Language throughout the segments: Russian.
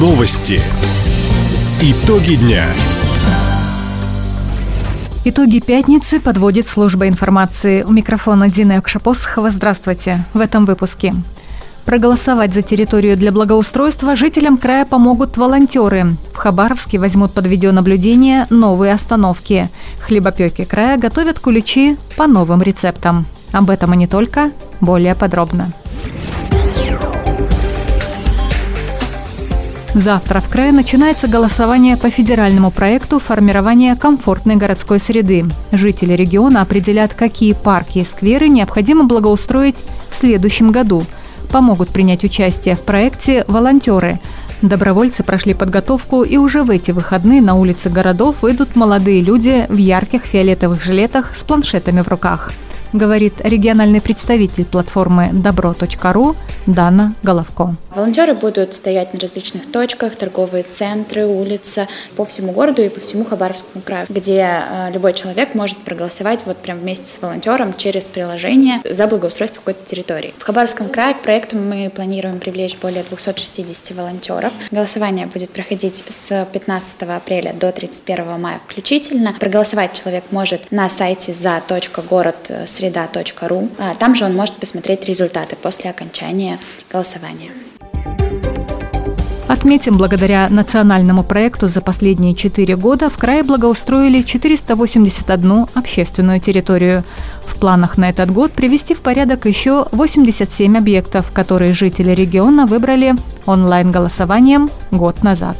Новости. Итоги дня. Итоги пятницы подводит служба информации. У микрофона Дина Якшапосхова. Здравствуйте. В этом выпуске. Проголосовать за территорию для благоустройства жителям края помогут волонтеры. В Хабаровске возьмут под видеонаблюдение новые остановки. Хлебопеки края готовят куличи по новым рецептам. Об этом и не только, более подробно. Завтра в крае начинается голосование по федеральному проекту формирования комфортной городской среды. Жители региона определят, какие парки и скверы необходимо благоустроить в следующем году. Помогут принять участие в проекте волонтеры. Добровольцы прошли подготовку, и уже в эти выходные на улицы городов выйдут молодые люди в ярких фиолетовых жилетах с планшетами в руках – говорит региональный представитель платформы добро.ру Дана Головко. Волонтеры будут стоять на различных точках, торговые центры, улицы по всему городу и по всему Хабаровскому краю, где э, любой человек может проголосовать вот прям вместе с волонтером через приложение за благоустройство какой-то территории. В Хабаровском крае к проекту мы планируем привлечь более 260 волонтеров. Голосование будет проходить с 15 апреля до 31 мая включительно. Проголосовать человек может на сайте за.город с среда.ру. А, там же он может посмотреть результаты после окончания голосования. Отметим, благодаря национальному проекту за последние четыре года в крае благоустроили 481 общественную территорию. В планах на этот год привести в порядок еще 87 объектов, которые жители региона выбрали онлайн-голосованием год назад.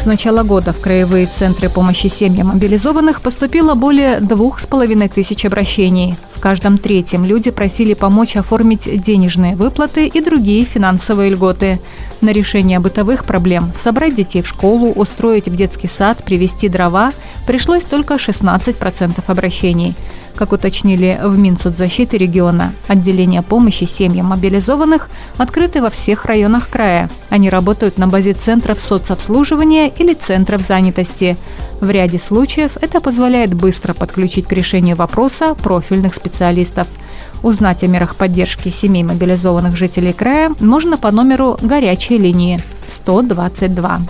С начала года в краевые центры помощи семьям мобилизованных поступило более двух с половиной тысяч обращений. В каждом третьем люди просили помочь оформить денежные выплаты и другие финансовые льготы. На решение бытовых проблем – собрать детей в школу, устроить в детский сад, привезти дрова – пришлось только 16% обращений – как уточнили в Минсоцзащиты региона, отделения помощи семьям мобилизованных открыты во всех районах края. Они работают на базе центров соцобслуживания или центров занятости. В ряде случаев это позволяет быстро подключить к решению вопроса профильных специалистов. Узнать о мерах поддержки семей мобилизованных жителей края можно по номеру горячей линии 122.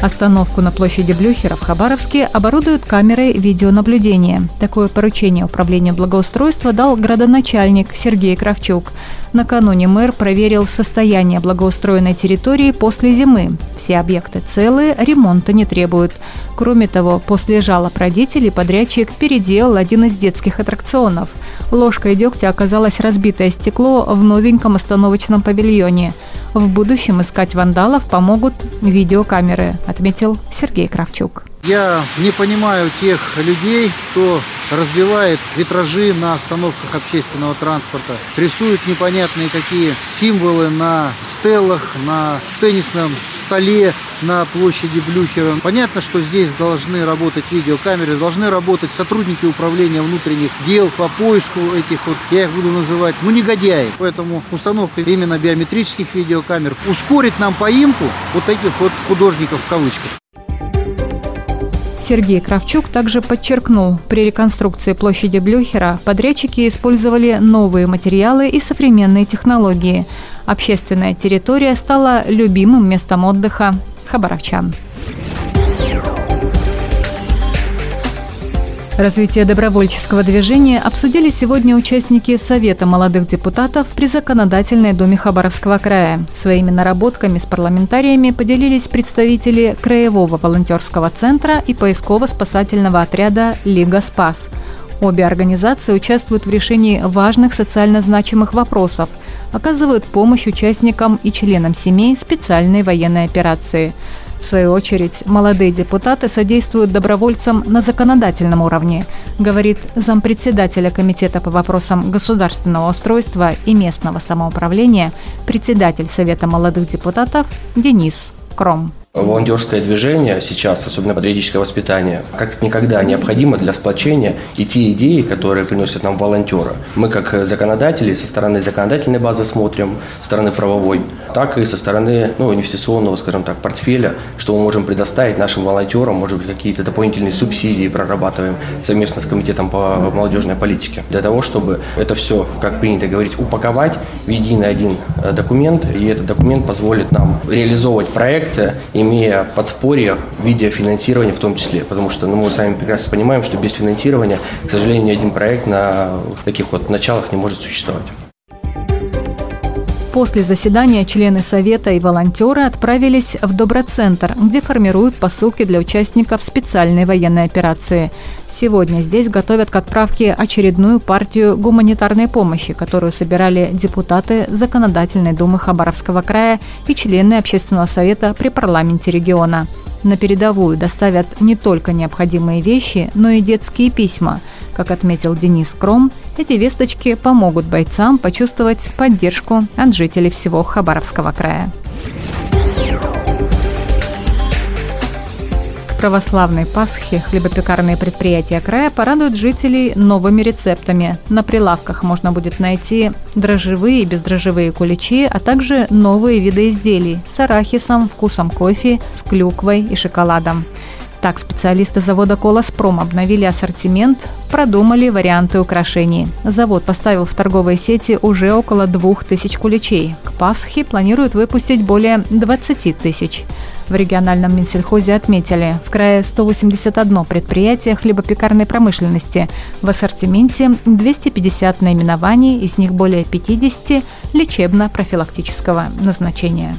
Остановку на площади Блюхера в Хабаровске оборудуют камерой видеонаблюдения. Такое поручение Управления благоустройства дал градоначальник Сергей Кравчук. Накануне мэр проверил состояние благоустроенной территории после зимы. Все объекты целые, ремонта не требуют. Кроме того, после жалоб родителей подрядчик переделал один из детских аттракционов. Ложкой дегтя оказалось разбитое стекло в новеньком остановочном павильоне – в будущем искать вандалов помогут видеокамеры, отметил Сергей Кравчук. Я не понимаю тех людей, кто разбивает витражи на остановках общественного транспорта, рисует непонятные какие символы на стеллах, на теннисном столе на площади Блюхера. Понятно, что здесь должны работать видеокамеры, должны работать сотрудники управления внутренних дел по поиску этих вот, я их буду называть, ну, негодяи. Поэтому установка именно биометрических видеокамер ускорит нам поимку вот этих вот художников в кавычках. Сергей Кравчук также подчеркнул, при реконструкции площади Блюхера подрядчики использовали новые материалы и современные технологии. Общественная территория стала любимым местом отдыха хабаровчан. Развитие добровольческого движения обсудили сегодня участники Совета молодых депутатов при Законодательной Думе Хабаровского края. Своими наработками с парламентариями поделились представители Краевого волонтерского центра и поисково-спасательного отряда «Лига Спас». Обе организации участвуют в решении важных социально значимых вопросов, оказывают помощь участникам и членам семей специальной военной операции – в свою очередь, молодые депутаты содействуют добровольцам на законодательном уровне, говорит зампредседателя Комитета по вопросам государственного устройства и местного самоуправления, председатель Совета молодых депутатов Денис Кром. Волонтерское движение сейчас, особенно патриотическое воспитание, как никогда необходимо для сплочения и те идеи, которые приносят нам волонтеры. Мы как законодатели со стороны законодательной базы смотрим, со стороны правовой, так и со стороны ну, инвестиционного, скажем так, портфеля, что мы можем предоставить нашим волонтерам, может быть, какие-то дополнительные субсидии прорабатываем совместно с комитетом по молодежной политике, для того, чтобы это все, как принято говорить, упаковать в единый один э, документ, и этот документ позволит нам реализовывать проекты, имея подспорье в виде финансирования в том числе, потому что ну, мы сами прекрасно понимаем, что без финансирования, к сожалению, ни один проект на таких вот началах не может существовать. После заседания члены Совета и волонтеры отправились в Доброцентр, где формируют посылки для участников специальной военной операции. Сегодня здесь готовят к отправке очередную партию гуманитарной помощи, которую собирали депутаты Законодательной думы Хабаровского края и члены Общественного совета при парламенте региона. На передовую доставят не только необходимые вещи, но и детские письма. Как отметил Денис Кром, эти весточки помогут бойцам почувствовать поддержку от жителей всего Хабаровского края. православной Пасхи хлебопекарные предприятия края порадуют жителей новыми рецептами. На прилавках можно будет найти дрожжевые и бездрожжевые куличи, а также новые виды изделий с арахисом, вкусом кофе, с клюквой и шоколадом. Так, специалисты завода «Колоспром» обновили ассортимент, продумали варианты украшений. Завод поставил в торговые сети уже около 2000 куличей. К Пасхе планируют выпустить более 20 тысяч. В региональном Минсельхозе отметили, в крае 181 предприятие хлебопекарной промышленности. В ассортименте 250 наименований, из них более 50 лечебно-профилактического назначения.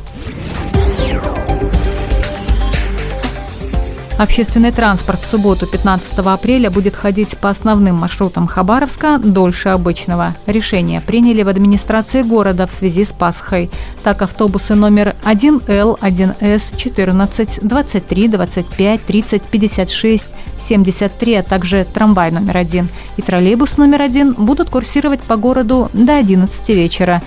Общественный транспорт в субботу 15 апреля будет ходить по основным маршрутам Хабаровска дольше обычного. Решение приняли в администрации города в связи с Пасхой. Так автобусы номер 1Л, 1С, 14, 23, 25, 30, 56, 73, а также трамвай номер 1 и троллейбус номер 1 будут курсировать по городу до 11 вечера.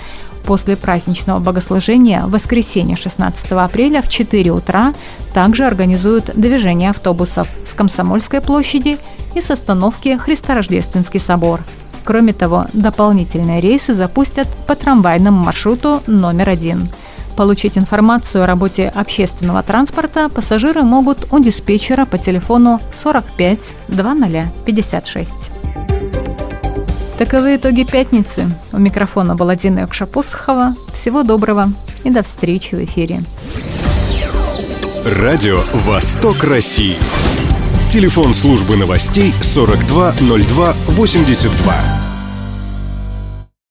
После праздничного богослужения в воскресенье 16 апреля в 4 утра также организуют движение автобусов с Комсомольской площади и с остановки Христорождественский собор. Кроме того, дополнительные рейсы запустят по трамвайному маршруту номер один. Получить информацию о работе общественного транспорта пассажиры могут у диспетчера по телефону 45 2056. Таковы итоги пятницы. У микрофона была Дина Якшапосхова. Всего доброго и до встречи в эфире. Радио «Восток России». Телефон службы новостей 420282.